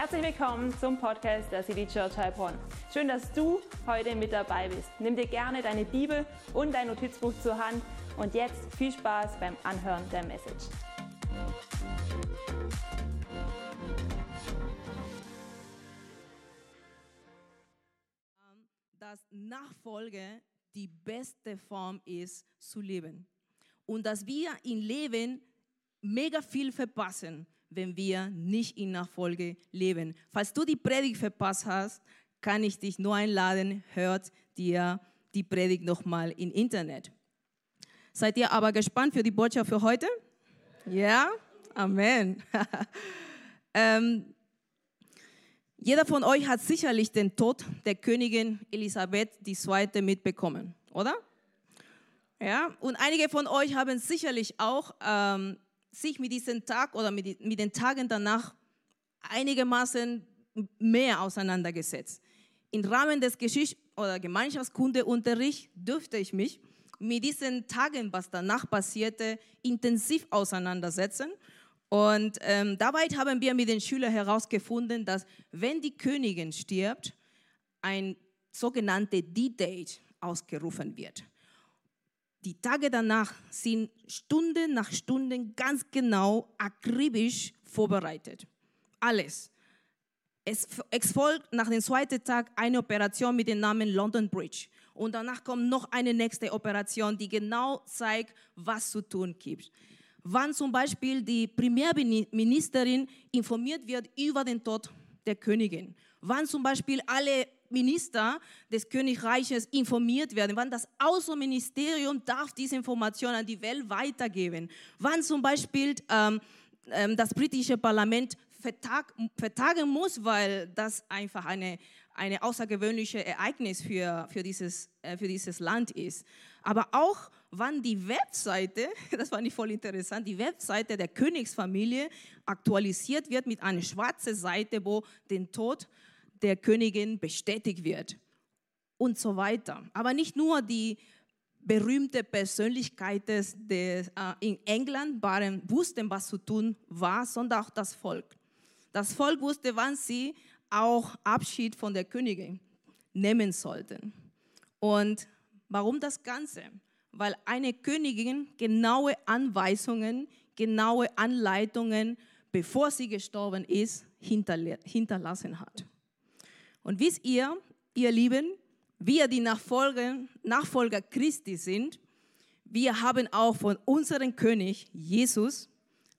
Herzlich willkommen zum Podcast der City Church Heilbronn. Schön, dass du heute mit dabei bist. Nimm dir gerne deine Bibel und dein Notizbuch zur Hand und jetzt viel Spaß beim Anhören der Message. dass Nachfolge die beste Form ist zu leben. Und dass wir im Leben mega viel verpassen, wenn wir nicht in Nachfolge leben. Falls du die Predigt verpasst hast, kann ich dich nur einladen, hört dir die Predigt nochmal im Internet. Seid ihr aber gespannt für die Botschaft für heute? Ja? Amen. ähm, jeder von euch hat sicherlich den Tod der Königin Elisabeth II. mitbekommen, oder? Ja, und einige von euch haben sicherlich auch ähm, sich mit diesem Tag oder mit, mit den Tagen danach einigermaßen mehr auseinandergesetzt. Im Rahmen des Geschichts- oder Gemeinschaftskundeunterrichts dürfte ich mich mit diesen Tagen, was danach passierte, intensiv auseinandersetzen. Und ähm, dabei haben wir mit den Schülern herausgefunden, dass wenn die Königin stirbt, ein sogenannter D-Date ausgerufen wird. Die Tage danach sind Stunde nach Stunde ganz genau, akribisch vorbereitet. Alles. Es, es folgt nach dem zweiten Tag eine Operation mit dem Namen London Bridge. Und danach kommt noch eine nächste Operation, die genau zeigt, was zu tun gibt. Wann zum Beispiel die Premierministerin informiert wird über den Tod der Königin. Wann zum Beispiel alle Minister des Königreiches informiert werden, wann das Außenministerium darf diese Information an die Welt weitergeben, wann zum Beispiel ähm, ähm, das britische Parlament vertag, vertagen muss, weil das einfach eine, eine außergewöhnliche Ereignis für, für, dieses, äh, für dieses Land ist. Aber auch wann die Webseite, das fand ich voll interessant, die Webseite der Königsfamilie aktualisiert wird mit einer schwarzen Seite, wo den Tod der Königin bestätigt wird und so weiter. Aber nicht nur die berühmte Persönlichkeiten äh, in England waren, wussten, was zu tun war, sondern auch das Volk. Das Volk wusste, wann sie auch Abschied von der Königin nehmen sollten. Und warum das Ganze? Weil eine Königin genaue Anweisungen, genaue Anleitungen, bevor sie gestorben ist, hinterlassen hat. Und wisst ihr, ihr Lieben, wir, die Nachfolger, Nachfolger Christi sind, wir haben auch von unserem König Jesus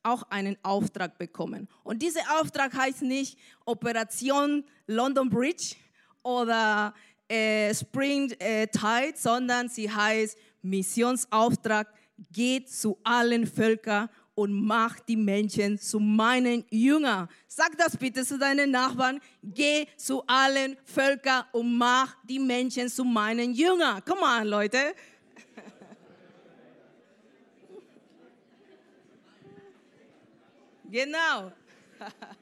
auch einen Auftrag bekommen. Und dieser Auftrag heißt nicht Operation London Bridge oder äh, Spring äh, Tide, sondern sie heißt Missionsauftrag, geht zu allen Völkern und mach die Menschen zu meinen Jüngern. Sag das bitte zu deinen Nachbarn. Geh zu allen Völkern und mach die Menschen zu meinen Jüngern. Come on, Leute. genau.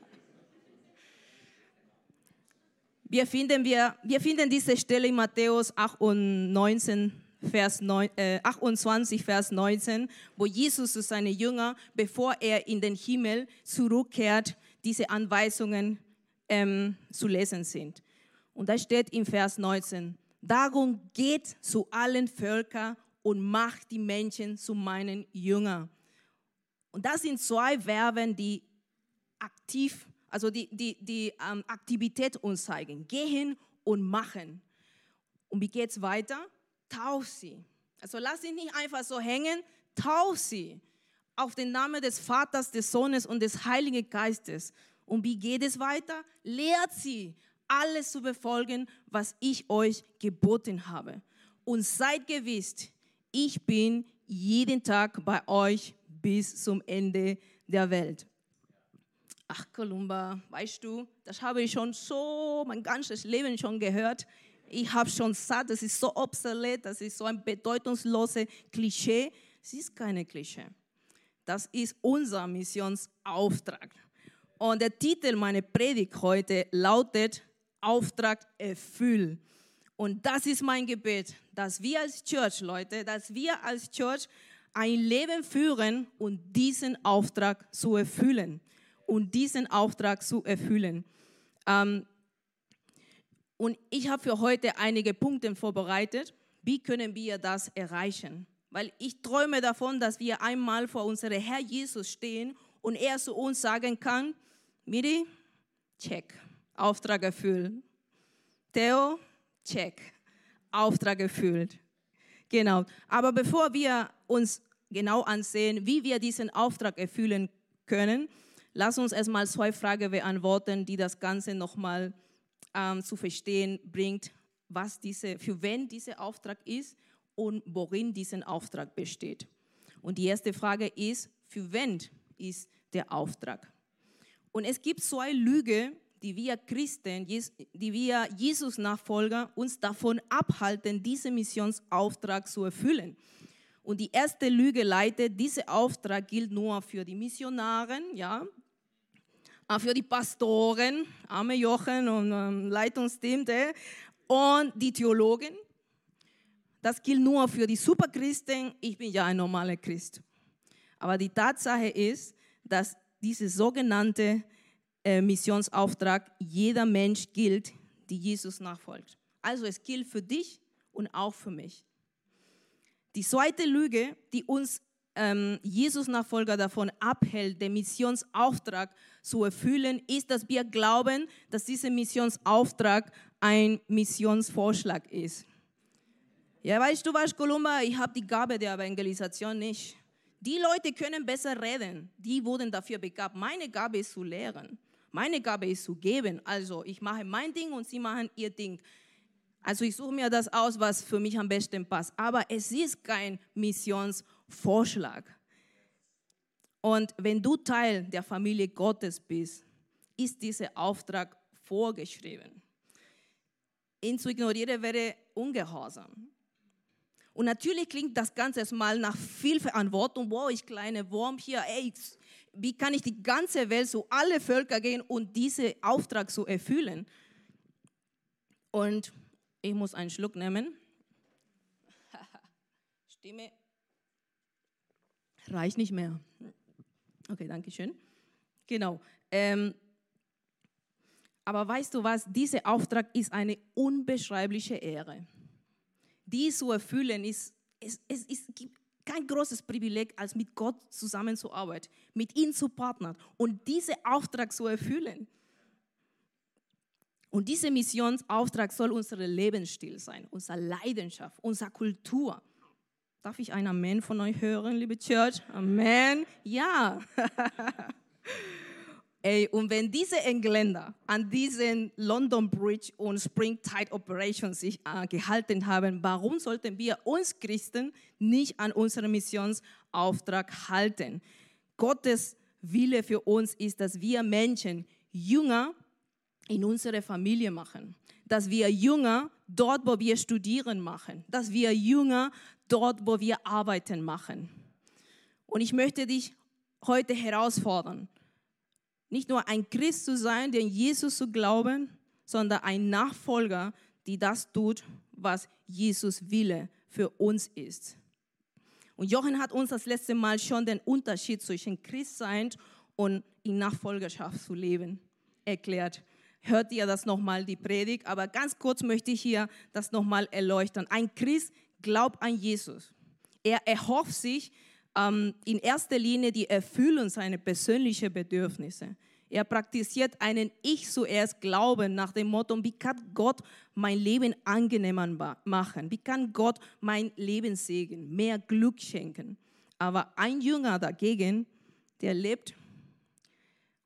Wir finden, wir, wir finden diese Stelle in Matthäus 8 und 19 Vers 9, äh, 28, Vers 19, wo Jesus zu seinen Jüngern, bevor er in den Himmel zurückkehrt, diese Anweisungen ähm, zu lesen sind. Und da steht im Vers 19, darum geht zu allen Völkern und macht die Menschen zu meinen Jüngern. Und das sind zwei Verben, die aktiv, also die, die, die ähm, Aktivität uns zeigen. Gehen und machen. Und wie geht es weiter? Tauf sie. Also lass sie nicht einfach so hängen, tauf sie auf den Namen des Vaters, des Sohnes und des Heiligen Geistes. Und wie geht es weiter? Lehrt sie, alles zu befolgen, was ich euch geboten habe. Und seid gewiss, ich bin jeden Tag bei euch bis zum Ende der Welt. Ach, Kolumba, weißt du, das habe ich schon so mein ganzes Leben schon gehört ich habe schon satt, das ist so obsolet, das ist so ein bedeutungsloses Klischee. Es ist keine Klischee. Das ist unser Missionsauftrag. Und der Titel meiner Predigt heute lautet Auftrag erfüllt. Und das ist mein Gebet, dass wir als Church, Leute, dass wir als Church ein Leben führen und diesen Auftrag zu erfüllen. Und diesen Auftrag zu erfüllen. Ähm, und ich habe für heute einige Punkte vorbereitet. Wie können wir das erreichen? Weil ich träume davon, dass wir einmal vor unserem Herr Jesus stehen und er zu uns sagen kann, Miri, check, Auftrag erfüllt. Theo, check, Auftrag erfüllt. Genau. Aber bevor wir uns genau ansehen, wie wir diesen Auftrag erfüllen können, lass uns erstmal zwei Fragen beantworten, die das Ganze nochmal ähm, zu verstehen bringt, was diese, für wen dieser Auftrag ist und worin diesen Auftrag besteht. Und die erste Frage ist, für wen ist der Auftrag? Und es gibt zwei Lüge, die wir Christen, die wir Jesus-Nachfolger uns davon abhalten, diesen Missionsauftrag zu erfüllen. Und die erste Lüge leitet, dieser Auftrag gilt nur für die Missionaren, ja, für die Pastoren, arme Jochen und ähm, Leitungsteam, und die Theologen. Das gilt nur für die Superchristen. Ich bin ja ein normaler Christ. Aber die Tatsache ist, dass dieser sogenannte äh, Missionsauftrag jeder Mensch gilt, die Jesus nachfolgt. Also es gilt für dich und auch für mich. Die zweite Lüge, die uns ähm, Jesus-Nachfolger davon abhält, den Missionsauftrag zu erfüllen, ist, dass wir glauben, dass dieser Missionsauftrag ein Missionsvorschlag ist. Ja, weißt du was, Columba, ich habe die Gabe der Evangelisation nicht. Die Leute können besser reden, die wurden dafür begabt. Meine Gabe ist zu lehren. Meine Gabe ist zu geben. Also ich mache mein Ding und sie machen ihr Ding. Also ich suche mir das aus, was für mich am besten passt. Aber es ist kein Missionsvorschlag. Und wenn du Teil der Familie Gottes bist, ist dieser Auftrag vorgeschrieben. Ihn zu ignorieren wäre ungehorsam. Und natürlich klingt das Ganze erstmal nach viel Verantwortung. Wow, ich kleine Wurm hier, ey, wie kann ich die ganze Welt, so alle Völker gehen und diesen Auftrag so erfüllen? Und ich muss einen Schluck nehmen. Stimme reicht nicht mehr. Okay, danke schön. Genau. Ähm, aber weißt du was? Dieser Auftrag ist eine unbeschreibliche Ehre. Die zu erfüllen ist, es, es, es gibt kein großes Privileg, als mit Gott zusammenzuarbeiten, mit ihm zu partnern und diesen Auftrag zu erfüllen. Und dieser Missionsauftrag soll unser Lebensstil sein, unsere Leidenschaft, unsere Kultur. Darf ich ein Amen von euch hören, liebe Church? Amen. Ja. Ey, und wenn diese Engländer an diesen London Bridge und Springtide Operation sich äh, gehalten haben, warum sollten wir uns Christen nicht an unseren Missionsauftrag halten? Gottes Wille für uns ist, dass wir Menschen jünger in unserer Familie machen, dass wir jünger dort, wo wir studieren machen, dass wir jünger dort, wo wir arbeiten machen. Und ich möchte dich heute herausfordern, nicht nur ein Christ zu sein, den Jesus zu glauben, sondern ein Nachfolger, die das tut, was Jesus Wille für uns ist. Und Jochen hat uns das letzte Mal schon den Unterschied zwischen Christsein und in Nachfolgerschaft zu leben erklärt. Hört ihr das nochmal, die Predigt? Aber ganz kurz möchte ich hier das nochmal erleuchten. Ein Christ glaubt an Jesus. Er erhofft sich ähm, in erster Linie die Erfüllung seiner persönlichen Bedürfnisse. Er praktiziert einen Ich zuerst Glauben nach dem Motto, wie kann Gott mein Leben angenehmer machen? Wie kann Gott mein Leben segnen, mehr Glück schenken? Aber ein Jünger dagegen, der lebt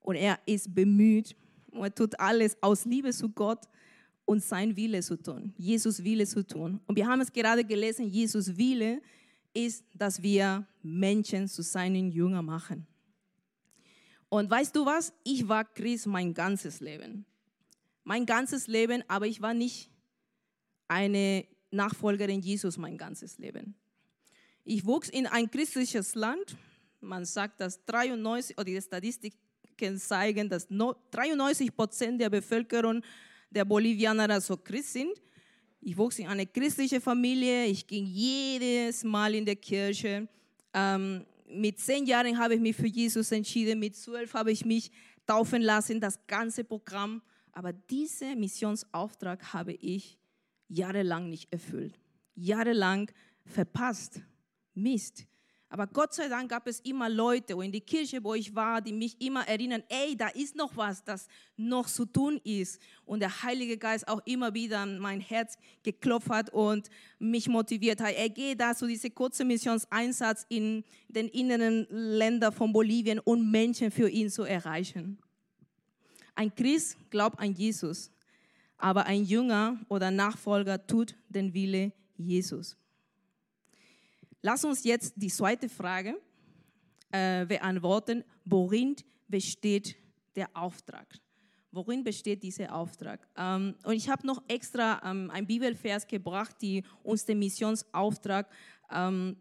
und er ist bemüht er tut alles aus Liebe zu Gott und sein Wille zu tun, Jesus Wille zu tun. Und wir haben es gerade gelesen, Jesus Wille ist, dass wir Menschen zu seinen Jüngern machen. Und weißt du was? Ich war Christ mein ganzes Leben. Mein ganzes Leben, aber ich war nicht eine Nachfolgerin Jesus mein ganzes Leben. Ich wuchs in ein christliches Land. Man sagt, dass 93, oder die Statistiken zeigen, dass 93 Prozent der Bevölkerung der Bolivianer also Christ sind. Ich wuchs in eine christliche Familie. Ich ging jedes Mal in die Kirche. Ähm, mit zehn Jahren habe ich mich für Jesus entschieden. Mit zwölf habe ich mich taufen lassen. Das ganze Programm Aber diesen Missionsauftrag habe ich jahrelang nicht erfüllt. Jahrelang verpasst. Mist. Aber Gott sei Dank gab es immer Leute in die Kirche, wo ich war, die mich immer erinnern, ey, da ist noch was, das noch zu tun ist. Und der Heilige Geist auch immer wieder an mein Herz geklopft hat und mich motiviert hat. Er geht da zu diesem kurzen Missionseinsatz in den inneren Ländern von Bolivien, um Menschen für ihn zu erreichen. Ein Christ glaubt an Jesus, aber ein Jünger oder Nachfolger tut den Wille Jesus. Lass uns jetzt die zweite Frage äh, beantworten. Worin besteht der Auftrag? Worin besteht dieser Auftrag? Ähm, und ich habe noch extra ähm, ein Bibelvers gebracht, die uns den Missionsauftrag ähm,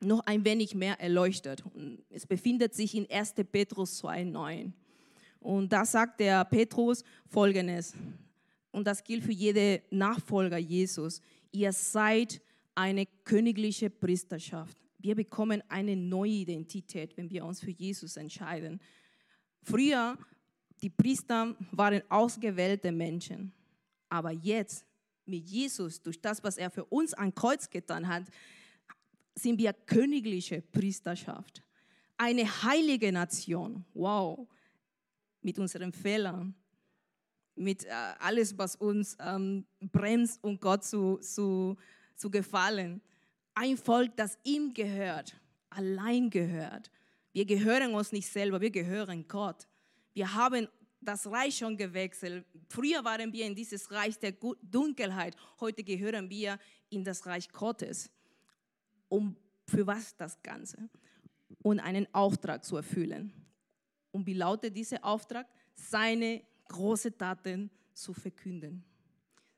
noch ein wenig mehr erleuchtet. Es befindet sich in 1. Petrus 2,9. Und da sagt der Petrus folgendes, und das gilt für jede Nachfolger Jesus. Ihr seid eine königliche Priesterschaft. Wir bekommen eine neue Identität, wenn wir uns für Jesus entscheiden. Früher, die Priester waren ausgewählte Menschen. Aber jetzt, mit Jesus, durch das, was er für uns an Kreuz getan hat, sind wir königliche Priesterschaft. Eine heilige Nation. Wow. Mit unseren Fehlern, mit äh, alles, was uns ähm, bremst, um Gott zu, zu zu gefallen. Ein Volk, das ihm gehört, allein gehört. Wir gehören uns nicht selber, wir gehören Gott. Wir haben das Reich schon gewechselt. Früher waren wir in dieses Reich der Dunkelheit, heute gehören wir in das Reich Gottes. Um für was das Ganze? Und einen Auftrag zu erfüllen. Und wie lautet dieser Auftrag? Seine großen Taten zu verkünden.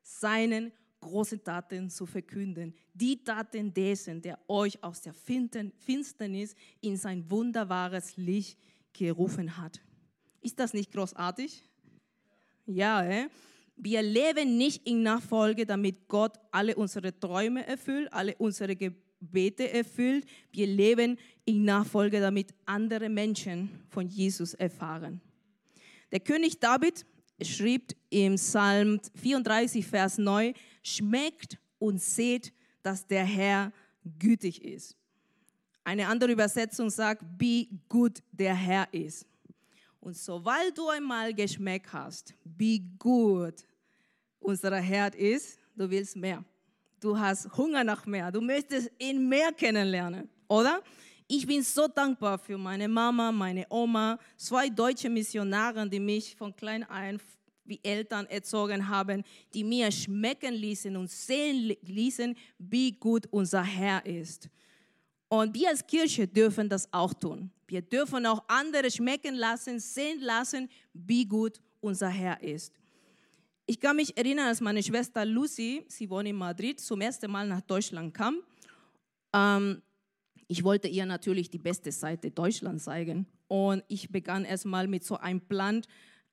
Seinen große Taten zu verkünden. Die Taten dessen, der euch aus der Finsternis in sein wunderbares Licht gerufen hat. Ist das nicht großartig? Ja, äh? wir leben nicht in Nachfolge, damit Gott alle unsere Träume erfüllt, alle unsere Gebete erfüllt. Wir leben in Nachfolge, damit andere Menschen von Jesus erfahren. Der König David schrieb im Psalm 34, Vers 9, schmeckt und seht, dass der Herr gütig ist. Eine andere Übersetzung sagt, wie gut der Herr ist. Und sobald du einmal geschmeckt hast, wie gut unser Herr ist, du willst mehr. Du hast Hunger nach mehr. Du möchtest ihn mehr kennenlernen, oder? Ich bin so dankbar für meine Mama, meine Oma, zwei deutsche Missionare, die mich von klein ein wie Eltern erzogen haben, die mir schmecken ließen und sehen ließen, wie gut unser Herr ist. Und wir als Kirche dürfen das auch tun. Wir dürfen auch andere schmecken lassen, sehen lassen, wie gut unser Herr ist. Ich kann mich erinnern, als meine Schwester Lucy, sie wohnt in Madrid, zum ersten Mal nach Deutschland kam. Ähm, ich wollte ihr natürlich die beste Seite Deutschlands zeigen. Und ich begann erstmal mit so einem Plan,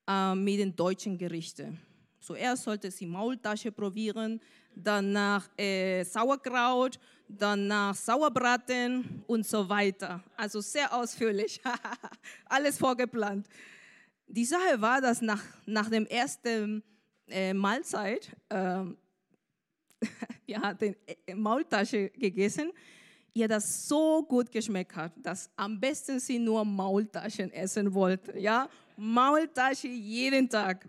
äh, mit den deutschen Gerichten. Zuerst sollte sie Maultasche probieren, danach äh, Sauerkraut, danach Sauerbraten und so weiter. Also sehr ausführlich, alles vorgeplant. Die Sache war, dass nach, nach dem ersten äh, Mahlzeit, äh, wir hatten äh, Maultasche gegessen, ihr das so gut geschmeckt hat, dass am besten sie nur Maultaschen essen wollte. Ja, Maultasche jeden Tag.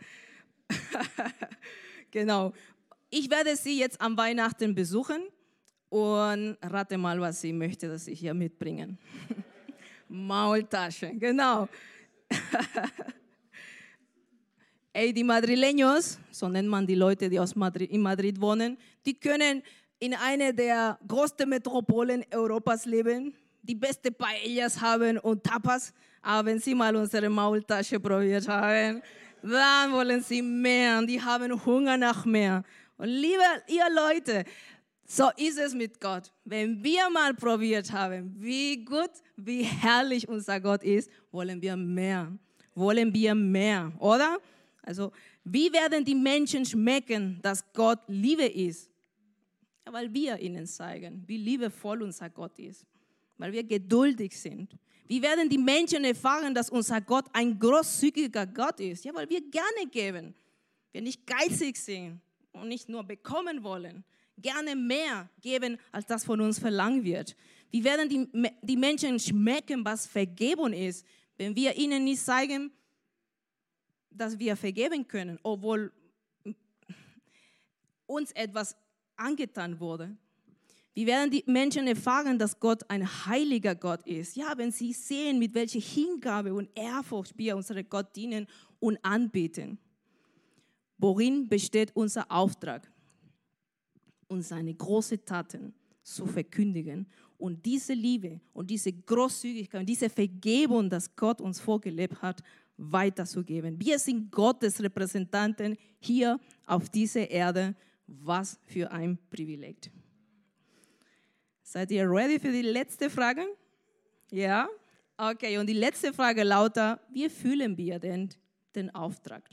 genau. Ich werde sie jetzt am Weihnachten besuchen und rate mal, was sie möchte, dass ich hier mitbringen. Maultasche, genau. Ey, die Madrileños, so nennt man die Leute, die aus Madrid, in Madrid wohnen, die können in einer der größten Metropolen Europas leben, die beste Paellas haben und Tapas, aber wenn sie mal unsere Maultasche probiert haben, dann wollen sie mehr und die haben Hunger nach mehr. Und liebe ihr Leute, so ist es mit Gott. Wenn wir mal probiert haben, wie gut, wie herrlich unser Gott ist, wollen wir mehr. Wollen wir mehr, oder? Also, wie werden die Menschen schmecken, dass Gott Liebe ist? Weil wir ihnen zeigen, wie liebevoll unser Gott ist weil wir geduldig sind. Wie werden die Menschen erfahren, dass unser Gott ein großzügiger Gott ist? Ja, weil wir gerne geben. wir nicht geizig sind und nicht nur bekommen wollen, gerne mehr geben, als das von uns verlangt wird. Wie werden die, die Menschen schmecken, was Vergebung ist, wenn wir ihnen nicht zeigen, dass wir vergeben können, obwohl uns etwas angetan wurde? Wie werden die Menschen erfahren, dass Gott ein heiliger Gott ist? Ja, wenn sie sehen, mit welcher Hingabe und Ehrfurcht wir unseren Gott dienen und anbeten. Worin besteht unser Auftrag? Und seine großen Taten zu verkündigen und diese Liebe und diese Großzügigkeit und diese Vergebung, das Gott uns vorgelebt hat, weiterzugeben. Wir sind Gottes Repräsentanten hier auf dieser Erde. Was für ein Privileg. Seid ihr ready für die letzte Frage? Ja? Okay, und die letzte Frage lautet, wie fühlen wir denn den Auftrag?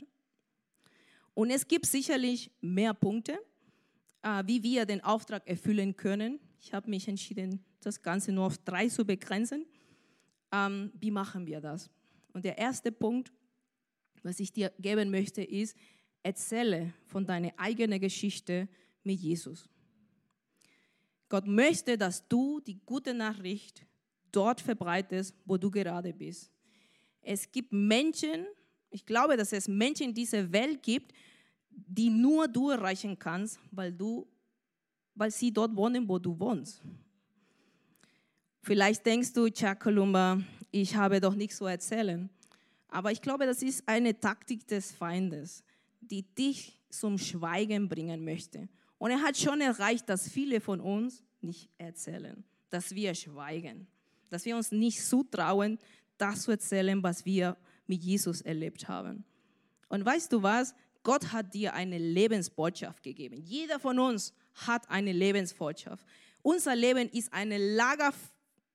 Und es gibt sicherlich mehr Punkte, äh, wie wir den Auftrag erfüllen können. Ich habe mich entschieden, das Ganze nur auf drei zu begrenzen. Ähm, wie machen wir das? Und der erste Punkt, was ich dir geben möchte, ist, erzähle von deiner eigenen Geschichte mit Jesus. Gott möchte, dass du die gute Nachricht dort verbreitest, wo du gerade bist. Es gibt Menschen, ich glaube, dass es Menschen in dieser Welt gibt, die nur du erreichen kannst, weil, du, weil sie dort wohnen, wo du wohnst. Vielleicht denkst du, Tja, Kolumba, ich habe doch nichts zu erzählen. Aber ich glaube, das ist eine Taktik des Feindes, die dich zum Schweigen bringen möchte. Und er hat schon erreicht, dass viele von uns nicht erzählen, dass wir schweigen, dass wir uns nicht zutrauen, das zu erzählen, was wir mit Jesus erlebt haben. Und weißt du was? Gott hat dir eine Lebensbotschaft gegeben. Jeder von uns hat eine Lebensbotschaft. Unser Leben ist eine, Lager,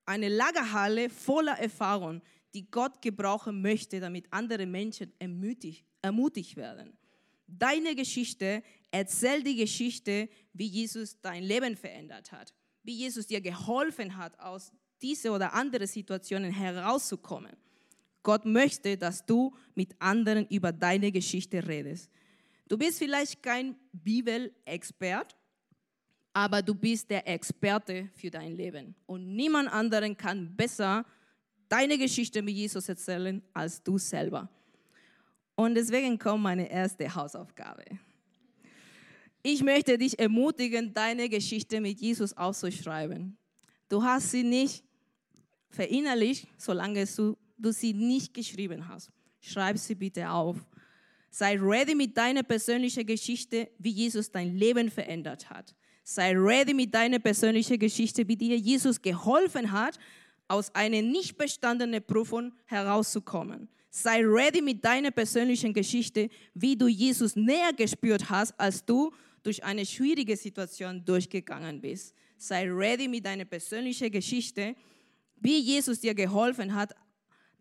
eine Lagerhalle voller Erfahrung, die Gott gebrauchen möchte, damit andere Menschen ermutigt, ermutigt werden. Deine Geschichte erzählt die Geschichte, wie Jesus dein Leben verändert hat, wie Jesus dir geholfen hat, aus diese oder andere Situationen herauszukommen. Gott möchte, dass du mit anderen über deine Geschichte redest. Du bist vielleicht kein Bibelexpert, aber du bist der Experte für dein Leben. Und niemand anderen kann besser deine Geschichte mit Jesus erzählen als du selber. Und deswegen kommt meine erste Hausaufgabe. Ich möchte dich ermutigen, deine Geschichte mit Jesus aufzuschreiben. Du hast sie nicht verinnerlicht, solange du, du sie nicht geschrieben hast. Schreib sie bitte auf. Sei ready mit deiner persönlichen Geschichte, wie Jesus dein Leben verändert hat. Sei ready mit deiner persönlichen Geschichte, wie dir Jesus geholfen hat, aus einer nicht bestandenen Prüfung herauszukommen. Sei ready mit deiner persönlichen Geschichte, wie du Jesus näher gespürt hast, als du durch eine schwierige Situation durchgegangen bist. Sei ready mit deiner persönlichen Geschichte, wie Jesus dir geholfen hat,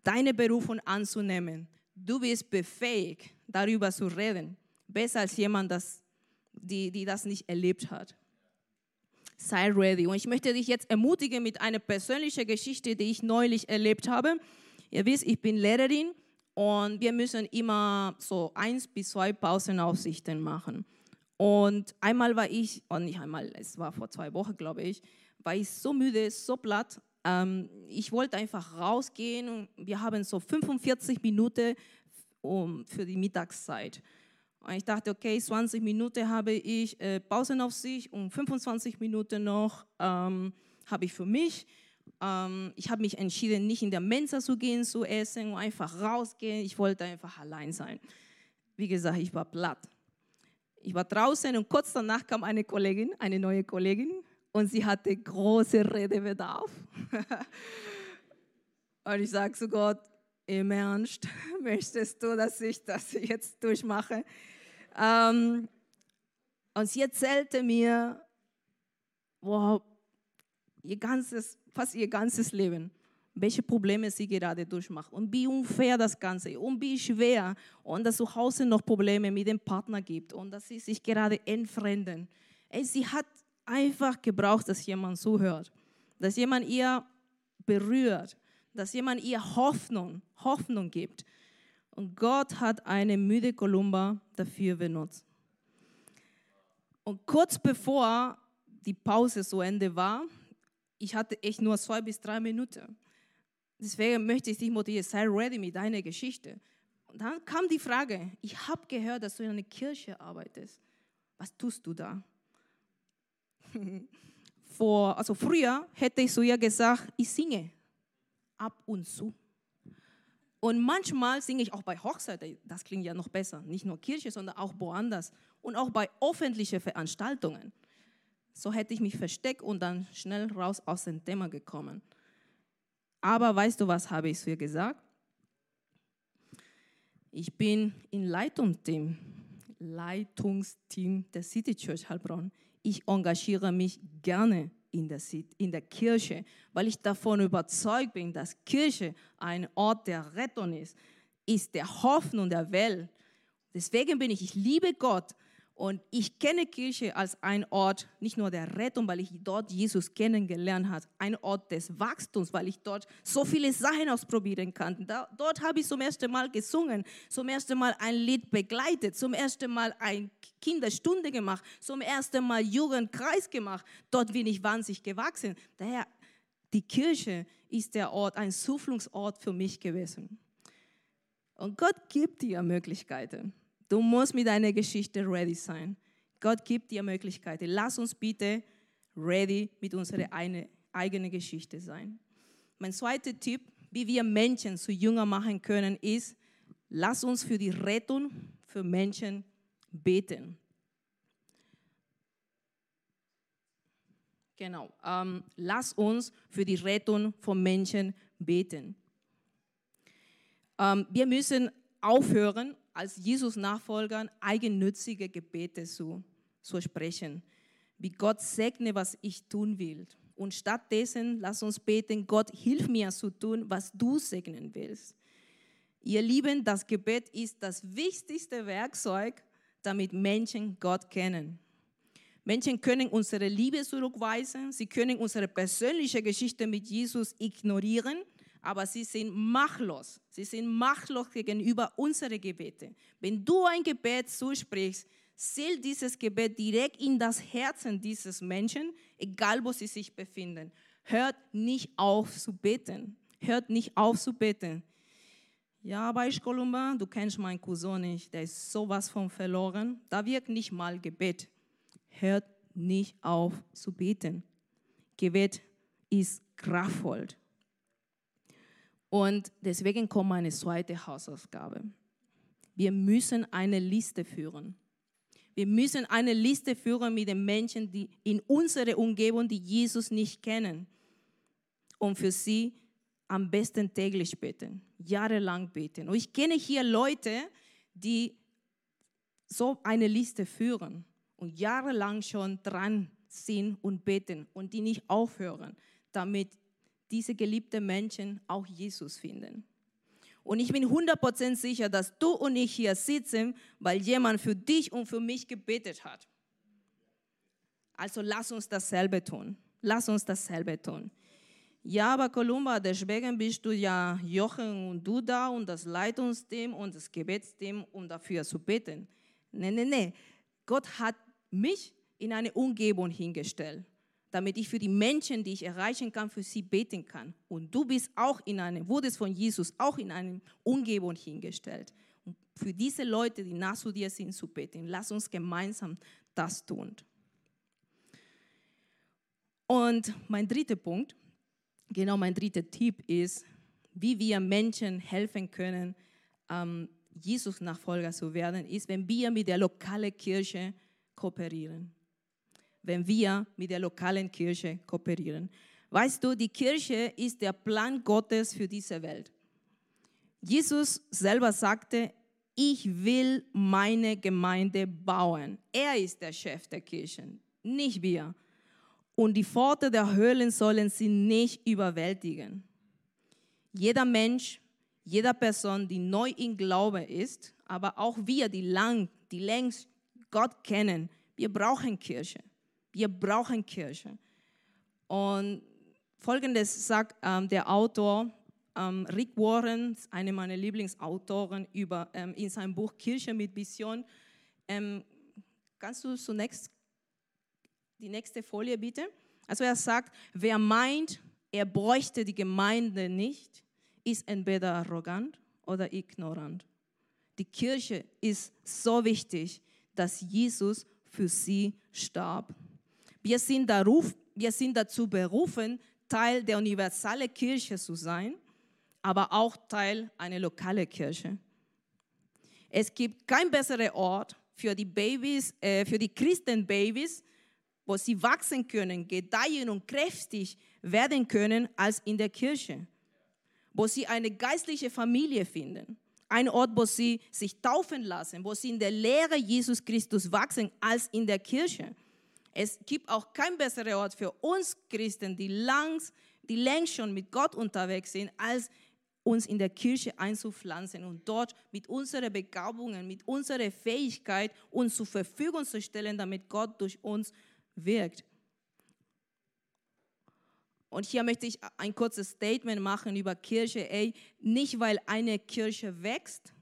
deine Berufung anzunehmen. Du bist befähigt, darüber zu reden, besser als jemand, das, die, die das nicht erlebt hat. Sei ready. Und ich möchte dich jetzt ermutigen mit einer persönlichen Geschichte, die ich neulich erlebt habe. Ihr wisst, ich bin Lehrerin und wir müssen immer so eins bis zwei Pausenaufsichten machen. Und einmal war ich, und nicht einmal, es war vor zwei Wochen, glaube ich, war ich so müde, so platt. Ähm, ich wollte einfach rausgehen und wir haben so 45 Minuten um, für die Mittagszeit. Und ich dachte, okay, 20 Minuten habe ich äh, Pausenaufsicht und 25 Minuten noch ähm, habe ich für mich. Ähm, ich habe mich entschieden, nicht in der Mensa zu gehen, zu essen einfach rausgehen. Ich wollte einfach allein sein. Wie gesagt, ich war platt. Ich war draußen und kurz danach kam eine Kollegin, eine neue Kollegin, und sie hatte große Redebedarf. und ich sage zu Gott, im Ernst, möchtest du, dass ich das jetzt durchmache? Ähm, und sie erzählte mir, wow, ihr ganzes, fast ihr ganzes Leben, welche Probleme sie gerade durchmacht und wie unfair das Ganze und wie schwer und dass zu Hause noch Probleme mit dem Partner gibt und dass sie sich gerade entfremden. Ey, sie hat einfach gebraucht, dass jemand zuhört, dass jemand ihr berührt, dass jemand ihr Hoffnung, Hoffnung gibt. Und Gott hat eine müde Kolumba dafür benutzt. Und kurz bevor die Pause zu Ende war, ich hatte echt nur zwei bis drei Minuten. Deswegen möchte ich dich motivieren, sei ready mit deiner Geschichte. Und dann kam die Frage, ich habe gehört, dass du in einer Kirche arbeitest. Was tust du da? Vor, also früher hätte ich zu ihr gesagt, ich singe ab und zu. Und manchmal singe ich auch bei Hochzeiten, das klingt ja noch besser, nicht nur Kirche, sondern auch woanders und auch bei öffentlichen Veranstaltungen. So hätte ich mich versteckt und dann schnell raus aus dem Thema gekommen. Aber weißt du, was habe ich ihr gesagt? Ich bin im Leitungsteam, Leitungsteam der City Church Heilbronn. Ich engagiere mich gerne in der, in der Kirche, weil ich davon überzeugt bin, dass Kirche ein Ort der Rettung ist, ist der Hoffnung der Welt. Deswegen bin ich, ich liebe Gott und ich kenne Kirche als ein Ort nicht nur der Rettung, weil ich dort Jesus kennengelernt habe, ein Ort des Wachstums, weil ich dort so viele Sachen ausprobieren kann. Da, dort habe ich zum ersten Mal gesungen, zum ersten Mal ein Lied begleitet, zum ersten Mal eine Kinderstunde gemacht, zum ersten Mal Jugendkreis gemacht. Dort bin ich wahnsinnig gewachsen. Daher, die Kirche ist der Ort, ein Zufluchtsort für mich gewesen. Und Gott gibt dir Möglichkeiten. Du musst mit deiner Geschichte ready sein. Gott gibt dir Möglichkeiten. Lass uns bitte ready mit unserer eigenen Geschichte sein. Mein zweiter Tipp, wie wir Menschen zu Jünger machen können, ist, lass uns für die Rettung für Menschen beten. Genau, ähm, lass uns für die Rettung von Menschen beten. Ähm, wir müssen aufhören, als Jesus-Nachfolgern eigennützige Gebete zu, zu sprechen. Wie Gott segne, was ich tun will. Und stattdessen lass uns beten, Gott, hilf mir zu tun, was du segnen willst. Ihr Lieben, das Gebet ist das wichtigste Werkzeug, damit Menschen Gott kennen. Menschen können unsere Liebe zurückweisen, sie können unsere persönliche Geschichte mit Jesus ignorieren aber sie sind machtlos. Sie sind machtlos gegenüber unseren Gebeten. Wenn du ein Gebet zusprichst, zählt dieses Gebet direkt in das Herzen dieses Menschen, egal wo sie sich befinden. Hört nicht auf zu beten. Hört nicht auf zu beten. Ja, bei Columba, du kennst meinen Cousin nicht, der ist sowas von verloren. Da wirkt nicht mal Gebet. Hört nicht auf zu beten. Gebet ist kraftvoll. Und deswegen kommt meine zweite Hausaufgabe. Wir müssen eine Liste führen. Wir müssen eine Liste führen mit den Menschen, die in unserer Umgebung, die Jesus nicht kennen. Und für sie am besten täglich beten, jahrelang beten. Und ich kenne hier Leute, die so eine Liste führen und jahrelang schon dran sind und beten und die nicht aufhören, damit diese geliebten Menschen auch Jesus finden. Und ich bin 100% sicher, dass du und ich hier sitzen, weil jemand für dich und für mich gebetet hat. Also lass uns dasselbe tun. Lass uns dasselbe tun. Ja, aber Kolumba, deswegen bist du ja Jochen und du da und das Leitungsteam und das Gebetsteam, um dafür zu beten. Nee, nee, nee. Gott hat mich in eine Umgebung hingestellt damit ich für die Menschen, die ich erreichen kann, für sie beten kann. Und du bist auch in einem, wurdest von Jesus auch in eine Umgebung hingestellt. Und für diese Leute, die nah zu dir sind, zu beten. Lass uns gemeinsam das tun. Und mein dritter Punkt, genau mein dritter Tipp ist, wie wir Menschen helfen können, ähm, Jesus-Nachfolger zu werden, ist, wenn wir mit der lokalen Kirche kooperieren wenn wir mit der lokalen Kirche kooperieren. Weißt du, die Kirche ist der Plan Gottes für diese Welt. Jesus selber sagte, ich will meine Gemeinde bauen. Er ist der Chef der Kirchen, nicht wir. Und die Pforte der Höhlen sollen sie nicht überwältigen. Jeder Mensch, jeder Person, die neu im Glaube ist, aber auch wir, die lang, die längst Gott kennen, wir brauchen Kirche. Wir brauchen Kirche. Und folgendes sagt ähm, der Autor ähm, Rick Warren, einer meiner Lieblingsautoren, über, ähm, in seinem Buch Kirche mit Vision. Ähm, kannst du zunächst die nächste Folie bitte? Also er sagt, wer meint, er bräuchte die Gemeinde nicht, ist entweder arrogant oder ignorant. Die Kirche ist so wichtig, dass Jesus für sie starb. Wir sind, daruf, wir sind dazu berufen, Teil der universalen Kirche zu sein, aber auch Teil einer lokalen Kirche. Es gibt keinen besseren Ort für die Babys, äh, für die Christenbabys, wo sie wachsen können, gedeihen und kräftig werden können, als in der Kirche, wo sie eine geistliche Familie finden. Ein Ort, wo sie sich taufen lassen, wo sie in der Lehre Jesus Christus wachsen, als in der Kirche. Es gibt auch keinen besseren Ort für uns Christen, die, langs, die längst schon mit Gott unterwegs sind, als uns in der Kirche einzupflanzen und dort mit unseren Begabungen, mit unserer Fähigkeit uns zur Verfügung zu stellen, damit Gott durch uns wirkt. Und hier möchte ich ein kurzes Statement machen über Kirche. Ey, nicht weil eine Kirche wächst,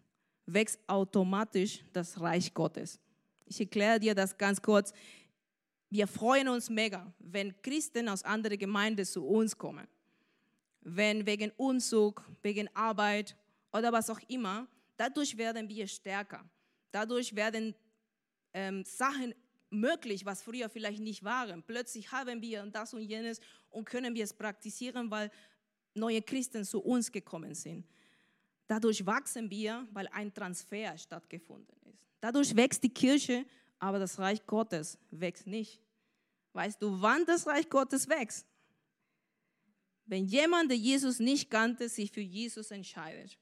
wächst automatisch das Reich Gottes. Ich erkläre dir das ganz kurz. Wir freuen uns mega, wenn Christen aus anderen Gemeinden zu uns kommen. Wenn wegen Umzug, wegen Arbeit oder was auch immer, dadurch werden wir stärker. Dadurch werden ähm, Sachen möglich, was früher vielleicht nicht waren. Plötzlich haben wir das und jenes und können wir es praktizieren, weil neue Christen zu uns gekommen sind. Dadurch wachsen wir, weil ein Transfer stattgefunden ist. Dadurch wächst die Kirche, aber das Reich Gottes wächst nicht. Weißt du, wann das Reich Gottes wächst? Wenn jemand, der Jesus nicht kannte, sich für Jesus entscheidet.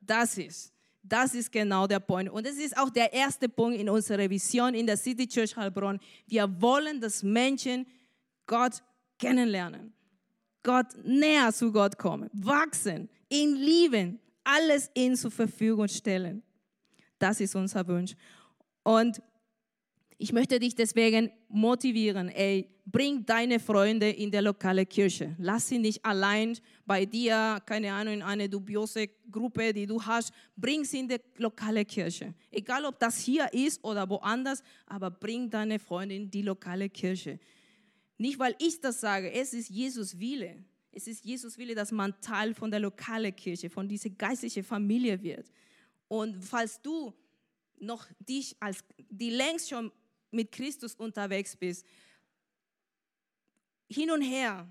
Das ist das ist genau der Punkt. Und das ist auch der erste Punkt in unserer Vision in der City Church Heilbronn. Wir wollen, dass Menschen Gott kennenlernen, Gott näher zu Gott kommen, wachsen, ihn lieben, alles ihm zur Verfügung stellen. Das ist unser Wunsch. Und ich möchte dich deswegen motivieren, ey, bring deine Freunde in der lokale Kirche. Lass sie nicht allein bei dir, keine Ahnung, in eine dubiose Gruppe, die du hast. Bring sie in die lokale Kirche. Egal, ob das hier ist oder woanders, aber bring deine Freunde in die lokale Kirche. Nicht, weil ich das sage, es ist Jesus Wille. Es ist Jesus Wille, dass man Teil von der lokalen Kirche, von dieser geistlichen Familie wird. Und falls du noch dich als die längst schon mit Christus unterwegs bist, hin und her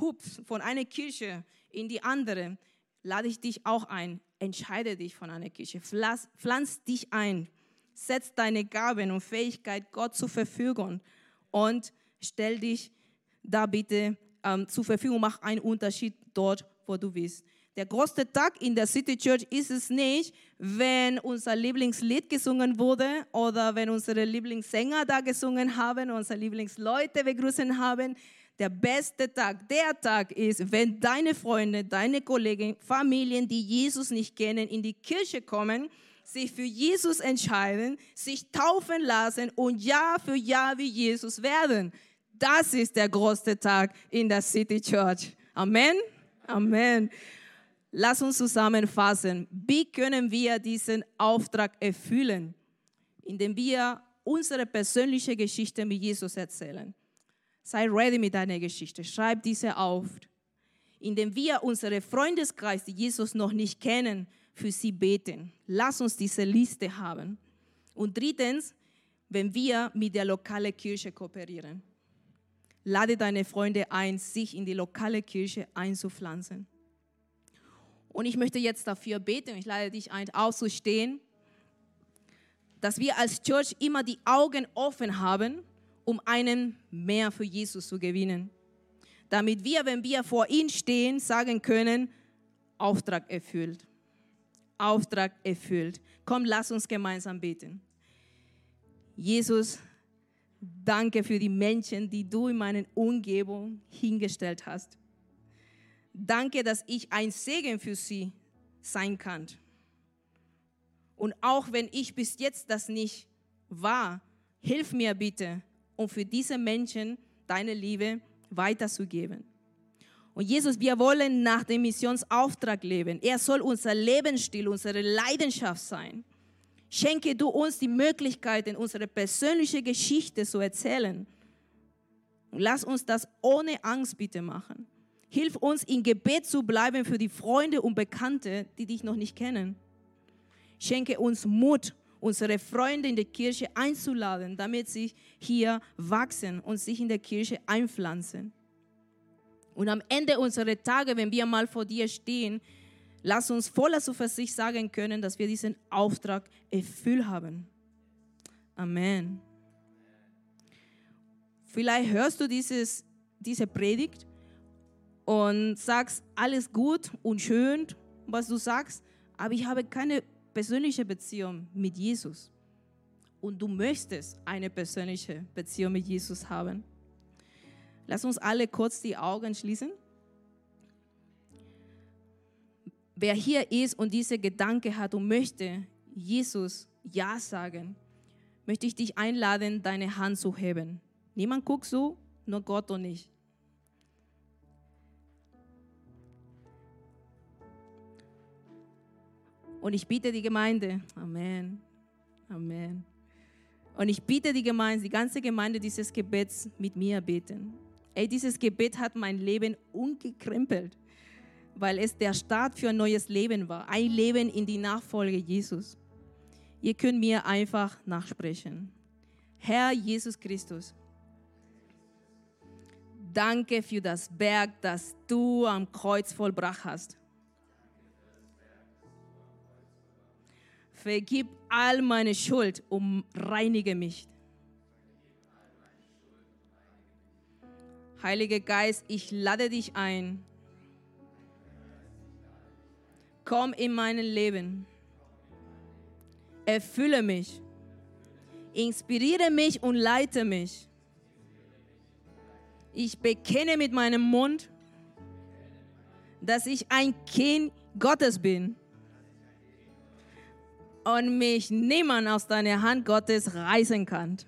hupst von einer Kirche in die andere, lade ich dich auch ein. Entscheide dich von einer Kirche. Pflanz, pflanz dich ein. Setz deine Gaben und Fähigkeit Gott zur Verfügung und stell dich da bitte ähm, zur Verfügung. Mach einen Unterschied dort, wo du bist. Der größte Tag in der City Church ist es nicht, wenn unser Lieblingslied gesungen wurde oder wenn unsere Lieblingssänger da gesungen haben, unsere Lieblingsleute begrüßen haben. Der beste Tag, der Tag ist, wenn deine Freunde, deine Kollegen, Familien, die Jesus nicht kennen, in die Kirche kommen, sich für Jesus entscheiden, sich taufen lassen und Jahr für Jahr wie Jesus werden. Das ist der größte Tag in der City Church. Amen. Amen. Lass uns zusammenfassen. Wie können wir diesen Auftrag erfüllen? Indem wir unsere persönliche Geschichte mit Jesus erzählen. Sei ready mit deiner Geschichte. Schreib diese auf. Indem wir unsere Freundeskreis, die Jesus noch nicht kennen, für sie beten. Lass uns diese Liste haben. Und drittens, wenn wir mit der lokalen Kirche kooperieren. Lade deine Freunde ein, sich in die lokale Kirche einzupflanzen. Und ich möchte jetzt dafür beten, ich lade dich ein, aufzustehen, dass wir als Church immer die Augen offen haben, um einen mehr für Jesus zu gewinnen. Damit wir, wenn wir vor ihm stehen, sagen können, Auftrag erfüllt. Auftrag erfüllt. Komm, lass uns gemeinsam beten. Jesus, danke für die Menschen, die du in meiner Umgebung hingestellt hast. Danke, dass ich ein Segen für sie sein kann. Und auch wenn ich bis jetzt das nicht war, hilf mir bitte, um für diese Menschen deine Liebe weiterzugeben. Und Jesus, wir wollen nach dem Missionsauftrag leben. Er soll unser Lebensstil, unsere Leidenschaft sein. Schenke du uns die Möglichkeit, unsere persönliche Geschichte zu erzählen. Lass uns das ohne Angst bitte machen. Hilf uns, in Gebet zu bleiben für die Freunde und Bekannte, die dich noch nicht kennen. Schenke uns Mut, unsere Freunde in der Kirche einzuladen, damit sie hier wachsen und sich in der Kirche einpflanzen. Und am Ende unserer Tage, wenn wir mal vor dir stehen, lass uns voller Zuversicht sagen können, dass wir diesen Auftrag erfüllt haben. Amen. Vielleicht hörst du dieses, diese Predigt und sagst, alles gut und schön, was du sagst, aber ich habe keine persönliche Beziehung mit Jesus. Und du möchtest eine persönliche Beziehung mit Jesus haben. Lass uns alle kurz die Augen schließen. Wer hier ist und diese Gedanke hat und möchte Jesus Ja sagen, möchte ich dich einladen, deine Hand zu heben. Niemand guckt so, nur Gott und ich. Und ich bitte die Gemeinde, Amen, Amen. Und ich bitte die Gemeinde, die ganze Gemeinde dieses Gebets mit mir beten. Ey, dieses Gebet hat mein Leben umgekrempelt, weil es der Start für ein neues Leben war. Ein Leben in die Nachfolge Jesus. Ihr könnt mir einfach nachsprechen. Herr Jesus Christus, danke für das Werk, das du am Kreuz vollbracht hast. Vergib all meine Schuld und reinige mich. Heiliger Geist, ich lade dich ein. Komm in mein Leben. Erfülle mich. Inspiriere mich und leite mich. Ich bekenne mit meinem Mund, dass ich ein Kind Gottes bin und mich niemand aus deiner Hand Gottes reißen kann.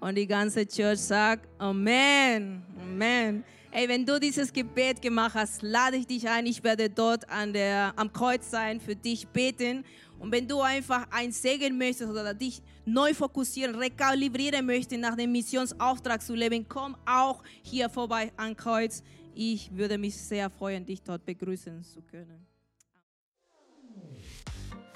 Und die ganze Church sagt, Amen, Amen. Ey, wenn du dieses Gebet gemacht hast, lade ich dich ein. Ich werde dort an der, am Kreuz sein, für dich beten. Und wenn du einfach ein Segen möchtest oder dich neu fokussieren, rekalibrieren möchtest, nach dem Missionsauftrag zu leben, komm auch hier vorbei am Kreuz. Ich würde mich sehr freuen, dich dort begrüßen zu können.